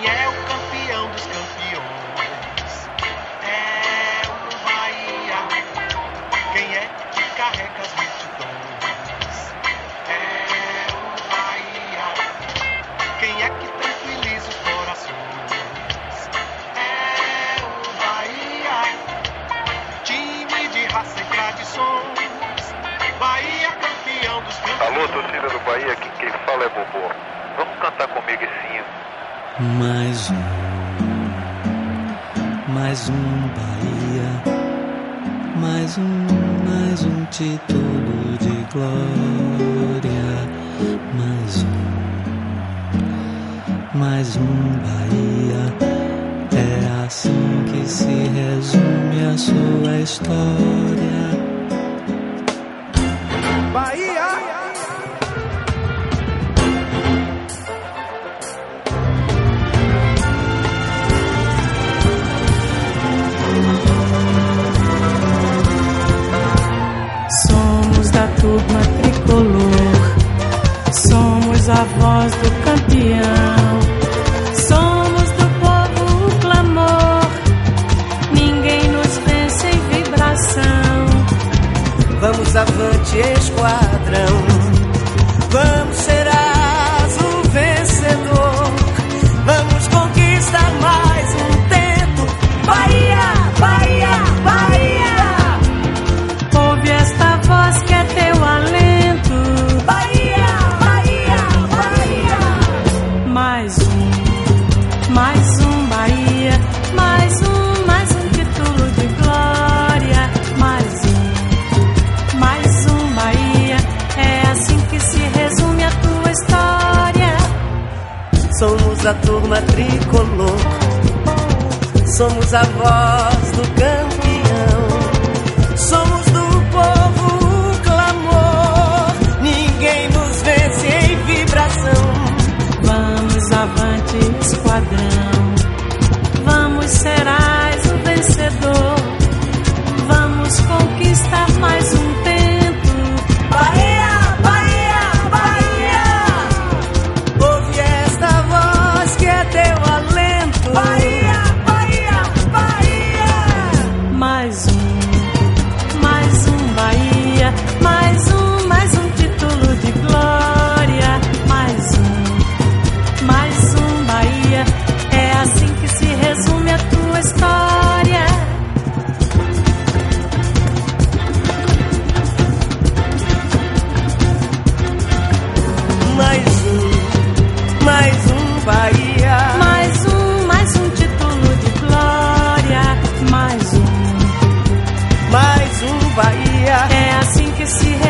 Quem é o campeão dos campeões? É o Bahia. Quem é que carrega as multidões? É o Bahia. Quem é que tranquiliza os corações? É o Bahia. Time de raça e tradições. Bahia campeão dos campeões. Alô, torcida do Bahia, aqui quem fala é Bobô. Vamos cantar. Mais um, mais um Bahia, mais um, mais um título de glória, mais um, mais um Bahia. É assim que se resume a sua história. Turma tricolor, somos a voz do campeão, somos do povo o clamor, ninguém nos vence em vibração. Vamos avante, esquadrão. Vamos, serás Somos a turma tricolor. Somos a voz do campeão. Somos do povo o clamor. Ninguém nos vence em vibração. Vamos avante, esquadrão. Vamos, serás o vencedor. mais um. Bahia. É assim que se realiza.